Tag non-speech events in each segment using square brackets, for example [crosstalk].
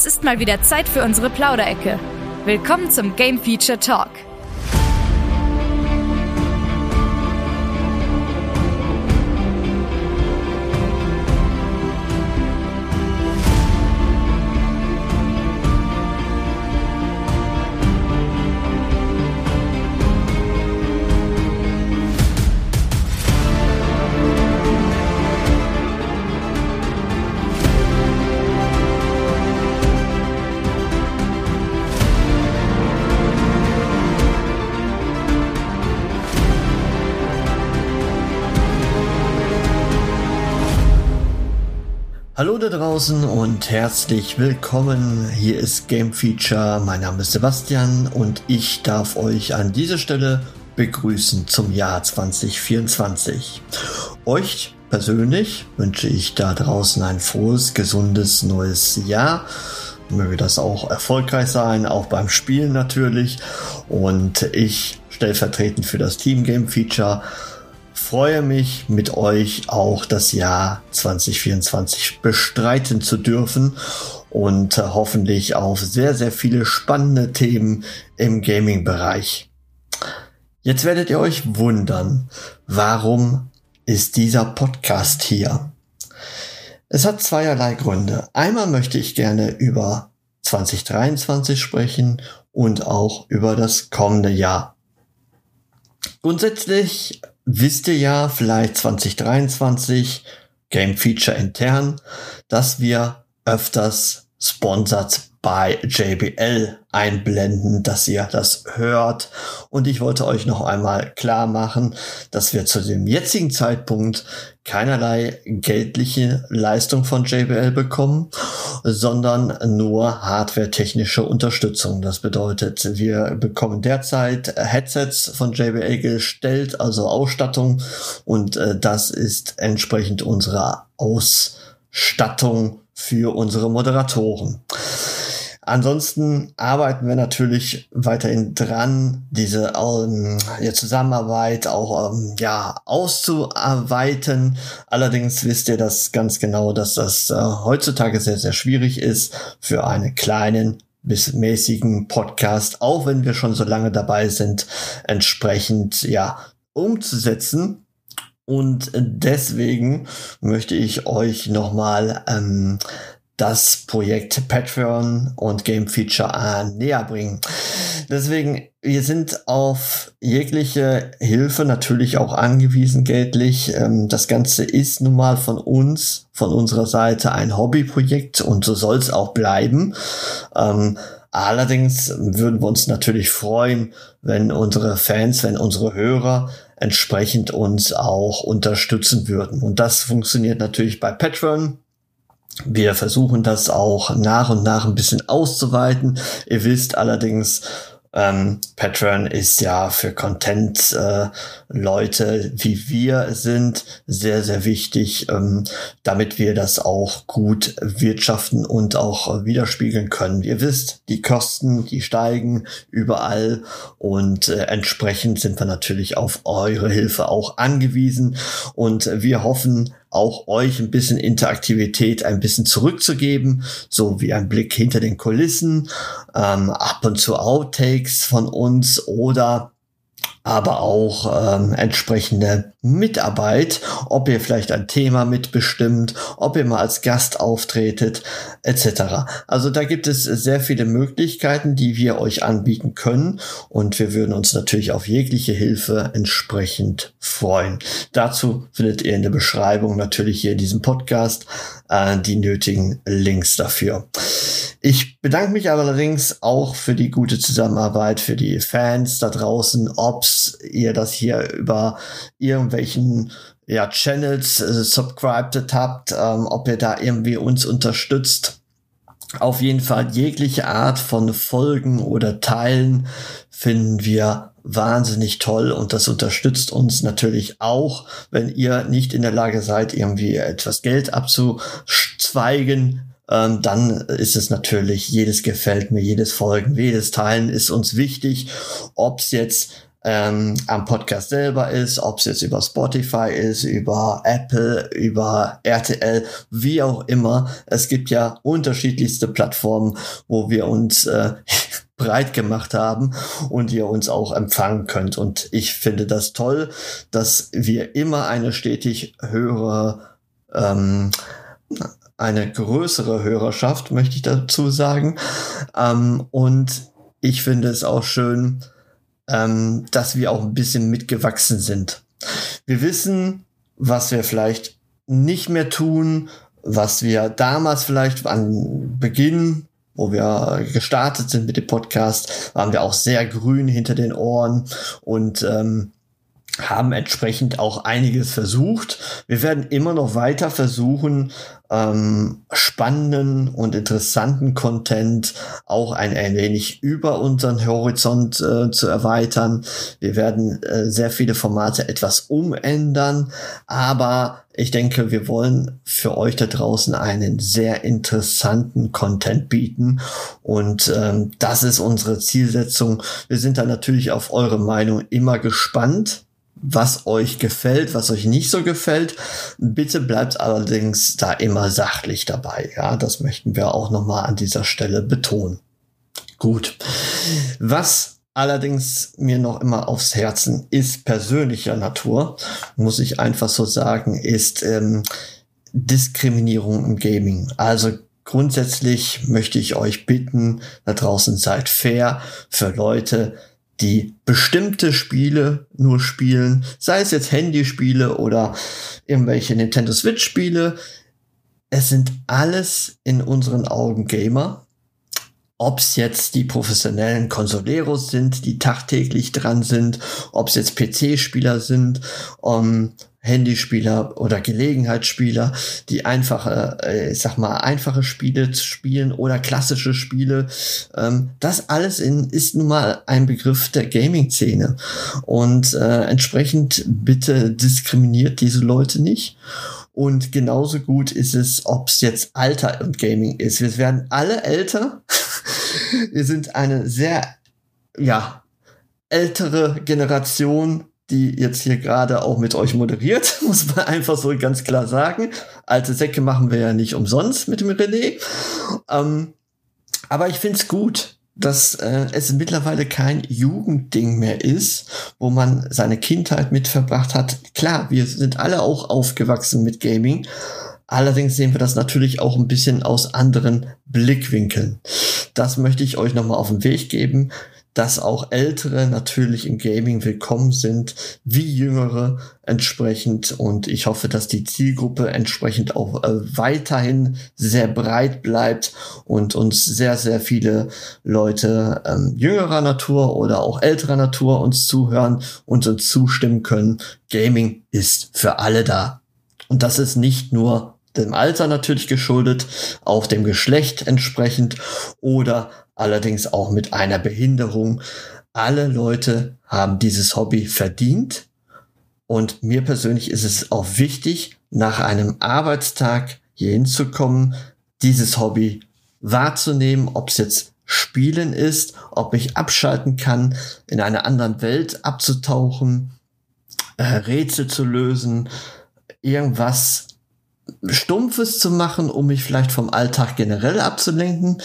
Es ist mal wieder Zeit für unsere Plauderecke. Willkommen zum Game Feature Talk. Hallo da draußen und herzlich willkommen. Hier ist Game Feature. Mein Name ist Sebastian und ich darf euch an dieser Stelle begrüßen zum Jahr 2024. Euch persönlich wünsche ich da draußen ein frohes, gesundes neues Jahr. Möge das auch erfolgreich sein, auch beim Spielen natürlich. Und ich stellvertretend für das Team Game Feature freue mich mit euch auch das Jahr 2024 bestreiten zu dürfen und äh, hoffentlich auf sehr, sehr viele spannende Themen im Gaming-Bereich. Jetzt werdet ihr euch wundern, warum ist dieser Podcast hier? Es hat zweierlei Gründe. Einmal möchte ich gerne über 2023 sprechen und auch über das kommende Jahr. Grundsätzlich wisst ihr ja vielleicht 2023 Game Feature intern, dass wir öfters Sponsored bei JBL einblenden, dass ihr das hört. Und ich wollte euch noch einmal klar machen, dass wir zu dem jetzigen Zeitpunkt keinerlei geldliche Leistung von JBL bekommen, sondern nur hardware-technische Unterstützung. Das bedeutet, wir bekommen derzeit Headsets von JBL gestellt, also Ausstattung, und äh, das ist entsprechend unserer Ausstattung für unsere Moderatoren. Ansonsten arbeiten wir natürlich weiterhin dran, diese ähm, ja, Zusammenarbeit auch ähm, ja auszuarbeiten. Allerdings wisst ihr das ganz genau, dass das äh, heutzutage sehr sehr schwierig ist für einen kleinen bis mäßigen Podcast, auch wenn wir schon so lange dabei sind, entsprechend ja umzusetzen. Und deswegen möchte ich euch nochmal ähm, das Projekt Patreon und Game Feature äh, näher bringen. Deswegen, wir sind auf jegliche Hilfe natürlich auch angewiesen, geldlich. Ähm, das Ganze ist nun mal von uns, von unserer Seite ein Hobbyprojekt und so soll es auch bleiben. Ähm, allerdings würden wir uns natürlich freuen, wenn unsere Fans, wenn unsere Hörer entsprechend uns auch unterstützen würden. Und das funktioniert natürlich bei Patreon. Wir versuchen das auch nach und nach ein bisschen auszuweiten. Ihr wisst allerdings, ähm, Patreon ist ja für Content-Leute äh, wie wir sind sehr, sehr wichtig, ähm, damit wir das auch gut wirtschaften und auch äh, widerspiegeln können. Ihr wisst, die Kosten, die steigen überall und äh, entsprechend sind wir natürlich auf eure Hilfe auch angewiesen und wir hoffen, auch euch ein bisschen Interaktivität ein bisschen zurückzugeben, so wie ein Blick hinter den Kulissen, ähm, ab und zu Outtakes von uns oder aber auch ähm, entsprechende Mitarbeit, ob ihr vielleicht ein Thema mitbestimmt, ob ihr mal als Gast auftretet, etc. Also da gibt es sehr viele Möglichkeiten, die wir euch anbieten können und wir würden uns natürlich auf jegliche Hilfe entsprechend freuen. Dazu findet ihr in der Beschreibung natürlich hier in diesem Podcast äh, die nötigen Links dafür. Ich bedanke mich allerdings auch für die gute Zusammenarbeit, für die Fans da draußen, ob's ihr das hier über irgendwelchen ja, Channels äh, subscribed habt, ähm, ob ihr da irgendwie uns unterstützt. Auf jeden Fall jegliche Art von Folgen oder Teilen finden wir wahnsinnig toll und das unterstützt uns natürlich auch, wenn ihr nicht in der Lage seid, irgendwie etwas Geld abzuzweigen. Ähm, dann ist es natürlich, jedes gefällt mir, jedes Folgen, jedes Teilen ist uns wichtig, ob es jetzt ähm, am Podcast selber ist, ob es jetzt über Spotify ist, über Apple, über RTL, wie auch immer. Es gibt ja unterschiedlichste Plattformen, wo wir uns äh, [laughs] breit gemacht haben und ihr uns auch empfangen könnt. Und ich finde das toll, dass wir immer eine stetig höhere, ähm, eine größere Hörerschaft, möchte ich dazu sagen. Ähm, und ich finde es auch schön, ähm, dass wir auch ein bisschen mitgewachsen sind. Wir wissen, was wir vielleicht nicht mehr tun, was wir damals vielleicht an Beginn, wo wir gestartet sind mit dem Podcast, waren wir auch sehr grün hinter den Ohren und ähm, haben entsprechend auch einiges versucht. Wir werden immer noch weiter versuchen, ähm, spannenden und interessanten Content auch ein, ein wenig über unseren Horizont äh, zu erweitern. Wir werden äh, sehr viele Formate etwas umändern, aber ich denke, wir wollen für euch da draußen einen sehr interessanten Content bieten und ähm, das ist unsere Zielsetzung. Wir sind da natürlich auf eure Meinung immer gespannt was euch gefällt, was euch nicht so gefällt. Bitte bleibt allerdings da immer sachlich dabei. Ja, das möchten wir auch nochmal an dieser Stelle betonen. Gut. Was allerdings mir noch immer aufs Herzen ist persönlicher Natur, muss ich einfach so sagen, ist ähm, Diskriminierung im Gaming. Also grundsätzlich möchte ich euch bitten, da draußen seid fair für Leute, die bestimmte Spiele nur spielen, sei es jetzt Handyspiele oder irgendwelche Nintendo Switch Spiele. Es sind alles in unseren Augen Gamer. Ob es jetzt die professionellen Consoleros sind, die tagtäglich dran sind, ob es jetzt PC-Spieler sind, um, Handyspieler oder Gelegenheitsspieler, die einfache, äh, ich sag mal, einfache Spiele spielen oder klassische Spiele. Ähm, das alles in, ist nun mal ein Begriff der Gaming-Szene. Und äh, entsprechend bitte diskriminiert diese Leute nicht. Und genauso gut ist es, ob es jetzt Alter und Gaming ist. Wir werden alle älter. [laughs] Wir sind eine sehr, ja, ältere Generation die jetzt hier gerade auch mit euch moderiert, [laughs] muss man einfach so ganz klar sagen. Alte Säcke machen wir ja nicht umsonst mit dem René. Ähm, aber ich finde es gut, dass äh, es mittlerweile kein Jugendding mehr ist, wo man seine Kindheit mit verbracht hat. Klar, wir sind alle auch aufgewachsen mit Gaming. Allerdings sehen wir das natürlich auch ein bisschen aus anderen Blickwinkeln. Das möchte ich euch nochmal auf den Weg geben dass auch Ältere natürlich im Gaming willkommen sind, wie Jüngere entsprechend. Und ich hoffe, dass die Zielgruppe entsprechend auch äh, weiterhin sehr breit bleibt und uns sehr, sehr viele Leute ähm, jüngerer Natur oder auch älterer Natur uns zuhören und uns zustimmen können. Gaming ist für alle da. Und das ist nicht nur dem Alter natürlich geschuldet, auch dem Geschlecht entsprechend oder allerdings auch mit einer Behinderung. Alle Leute haben dieses Hobby verdient. Und mir persönlich ist es auch wichtig, nach einem Arbeitstag hier hinzukommen, dieses Hobby wahrzunehmen, ob es jetzt Spielen ist, ob ich abschalten kann, in einer anderen Welt abzutauchen, äh, Rätsel zu lösen, irgendwas Stumpfes zu machen, um mich vielleicht vom Alltag generell abzulenken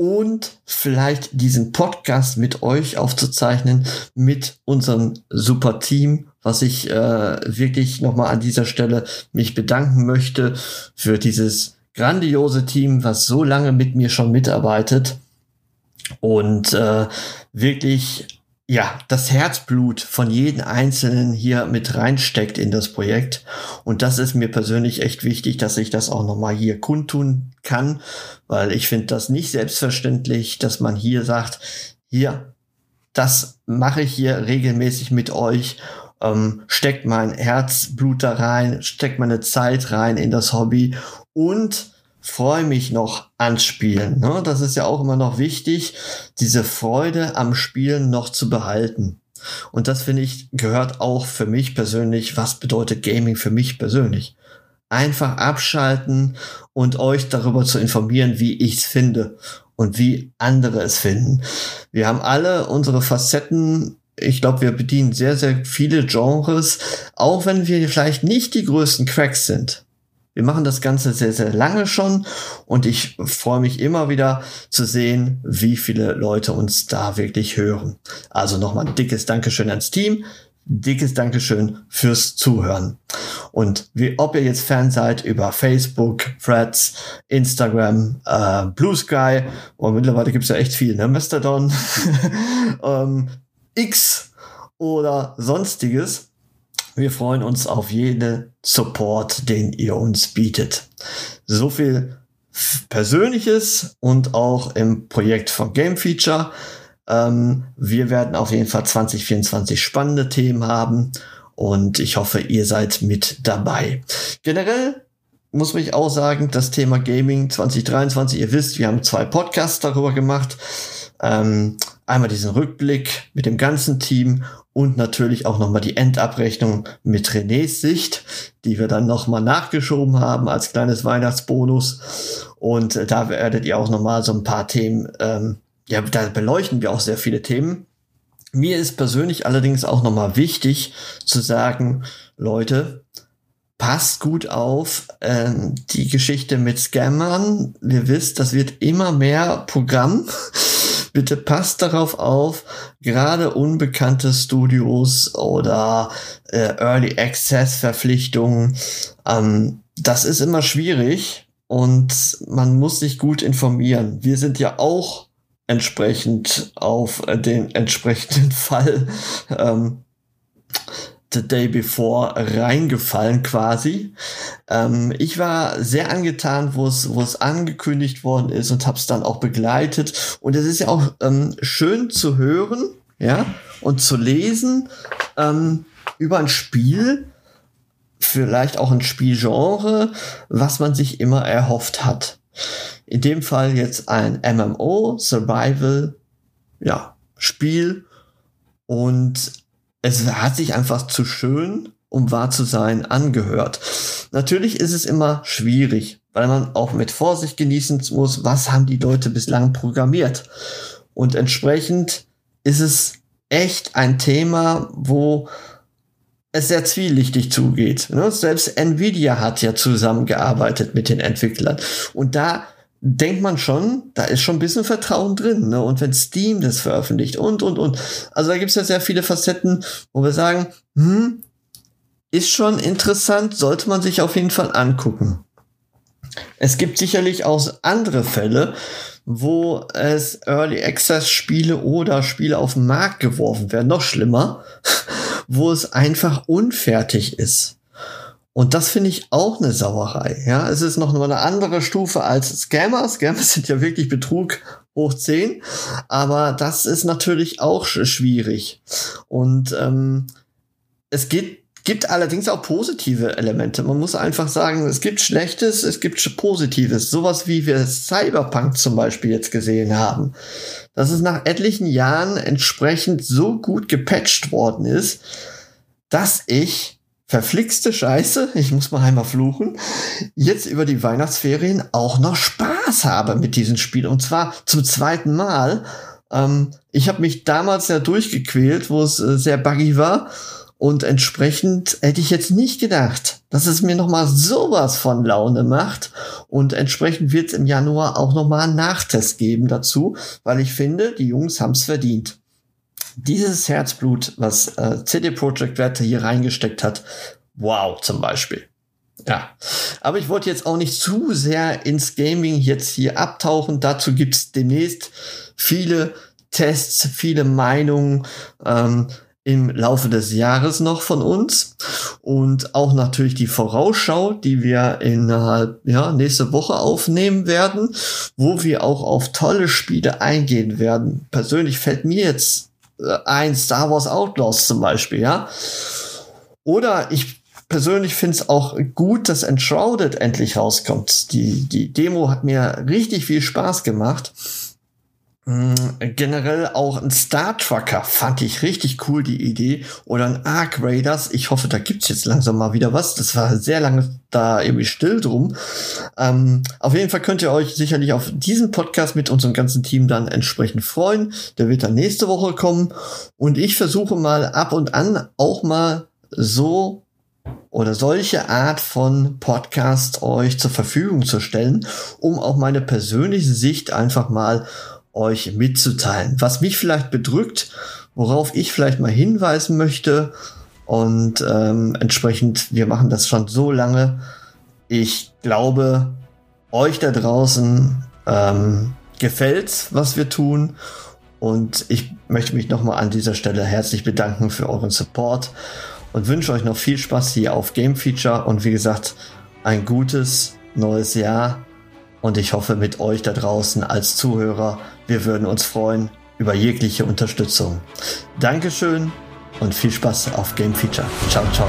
und vielleicht diesen Podcast mit euch aufzuzeichnen, mit unserem super Team, was ich äh, wirklich nochmal an dieser Stelle mich bedanken möchte für dieses grandiose Team, was so lange mit mir schon mitarbeitet und äh, wirklich ja, das Herzblut von jedem Einzelnen hier mit reinsteckt in das Projekt. Und das ist mir persönlich echt wichtig, dass ich das auch nochmal hier kundtun kann, weil ich finde das nicht selbstverständlich, dass man hier sagt, hier, das mache ich hier regelmäßig mit euch, ähm, steckt mein Herzblut da rein, steckt meine Zeit rein in das Hobby und freue mich noch ans Spielen. Ne? Das ist ja auch immer noch wichtig, diese Freude am Spielen noch zu behalten. Und das finde ich gehört auch für mich persönlich. Was bedeutet Gaming für mich persönlich? Einfach abschalten und euch darüber zu informieren, wie ich es finde und wie andere es finden. Wir haben alle unsere Facetten. Ich glaube, wir bedienen sehr, sehr viele Genres, auch wenn wir vielleicht nicht die größten Cracks sind. Wir machen das Ganze sehr, sehr lange schon und ich freue mich immer wieder zu sehen, wie viele Leute uns da wirklich hören. Also nochmal ein dickes Dankeschön ans Team, dickes Dankeschön fürs Zuhören. Und wie, ob ihr jetzt Fan seid über Facebook, Threads, Instagram, äh, Blue Sky, und mittlerweile gibt's ja echt viel, ne? Mastodon, [laughs] ähm, X oder sonstiges wir freuen uns auf jeden Support, den ihr uns bietet. So viel Persönliches und auch im Projekt von Game Feature. Ähm, wir werden auf jeden Fall 2024 spannende Themen haben und ich hoffe, ihr seid mit dabei. Generell muss ich auch sagen, das Thema Gaming 2023, ihr wisst, wir haben zwei Podcasts darüber gemacht. Ähm, einmal diesen Rückblick mit dem ganzen Team und natürlich auch nochmal die Endabrechnung mit Renés Sicht, die wir dann nochmal nachgeschoben haben als kleines Weihnachtsbonus. Und äh, da werdet ihr auch nochmal so ein paar Themen, ähm, ja, da beleuchten wir auch sehr viele Themen. Mir ist persönlich allerdings auch nochmal wichtig zu sagen, Leute, passt gut auf ähm, die Geschichte mit Scammern. Wir wisst, das wird immer mehr Programm. Bitte passt darauf auf, gerade unbekannte Studios oder äh, Early Access Verpflichtungen, ähm, das ist immer schwierig und man muss sich gut informieren. Wir sind ja auch entsprechend auf äh, den entsprechenden [laughs] Fall ähm, The Day Before reingefallen quasi. Ähm, ich war sehr angetan, wo es wo es angekündigt worden ist und habe es dann auch begleitet. Und es ist ja auch ähm, schön zu hören, ja, und zu lesen ähm, über ein Spiel, vielleicht auch ein Spielgenre, was man sich immer erhofft hat. In dem Fall jetzt ein MMO, Survival, ja, Spiel und es hat sich einfach zu schön, um wahr zu sein, angehört. Natürlich ist es immer schwierig, weil man auch mit Vorsicht genießen muss, was haben die Leute bislang programmiert. Und entsprechend ist es echt ein Thema, wo es sehr zwielichtig zugeht. Ne? Selbst Nvidia hat ja zusammengearbeitet mit den Entwicklern. Und da denkt man schon, da ist schon ein bisschen Vertrauen drin. Ne? Und wenn Steam das veröffentlicht und, und, und. Also da gibt es ja sehr viele Facetten, wo wir sagen, hm, ist schon interessant, sollte man sich auf jeden Fall angucken. Es gibt sicherlich auch andere Fälle, wo es Early Access Spiele oder Spiele auf den Markt geworfen werden, noch schlimmer, [laughs] wo es einfach unfertig ist. Und das finde ich auch eine Sauerei. Ja, es ist noch eine andere Stufe als Scammer. Scammer sind ja wirklich Betrug hoch 10. Aber das ist natürlich auch schwierig. Und ähm, es geht gibt allerdings auch positive Elemente. Man muss einfach sagen, es gibt Schlechtes, es gibt Positives. Sowas wie wir Cyberpunk zum Beispiel jetzt gesehen haben. Dass es nach etlichen Jahren entsprechend so gut gepatcht worden ist, dass ich verflixte Scheiße, ich muss mal einmal fluchen, jetzt über die Weihnachtsferien auch noch Spaß habe mit diesem Spiel. Und zwar zum zweiten Mal. Ähm, ich habe mich damals ja durchgequält, wo es äh, sehr buggy war. Und entsprechend hätte ich jetzt nicht gedacht, dass es mir nochmal sowas von Laune macht. Und entsprechend wird es im Januar auch nochmal einen Nachtest geben dazu, weil ich finde, die Jungs haben es verdient dieses Herzblut, was äh, CD Projekt Red hier reingesteckt hat, wow, zum Beispiel. Ja, aber ich wollte jetzt auch nicht zu sehr ins Gaming jetzt hier abtauchen. Dazu gibt's demnächst viele Tests, viele Meinungen ähm, im Laufe des Jahres noch von uns und auch natürlich die Vorausschau, die wir innerhalb ja nächste Woche aufnehmen werden, wo wir auch auf tolle Spiele eingehen werden. Persönlich fällt mir jetzt ein Star Wars Outlaws zum Beispiel, ja. Oder ich persönlich finde es auch gut, dass Enshrouded endlich rauskommt. Die, die Demo hat mir richtig viel Spaß gemacht. Mm, generell auch ein Star Trucker fand ich richtig cool, die Idee. Oder ein Ark Raiders. Ich hoffe, da gibt's jetzt langsam mal wieder was. Das war sehr lange da irgendwie still drum. Ähm, auf jeden Fall könnt ihr euch sicherlich auf diesen Podcast mit unserem ganzen Team dann entsprechend freuen. Der wird dann nächste Woche kommen. Und ich versuche mal ab und an auch mal so oder solche Art von Podcast euch zur Verfügung zu stellen, um auch meine persönliche Sicht einfach mal euch mitzuteilen. Was mich vielleicht bedrückt, worauf ich vielleicht mal hinweisen möchte. Und ähm, entsprechend, wir machen das schon so lange. Ich glaube, euch da draußen ähm, gefällt, was wir tun. Und ich möchte mich nochmal an dieser Stelle herzlich bedanken für euren Support und wünsche euch noch viel Spaß hier auf Game Feature und wie gesagt, ein gutes neues Jahr. Und ich hoffe mit euch da draußen als Zuhörer, wir würden uns freuen über jegliche Unterstützung. Dankeschön und viel Spaß auf Game Feature. Ciao, ciao.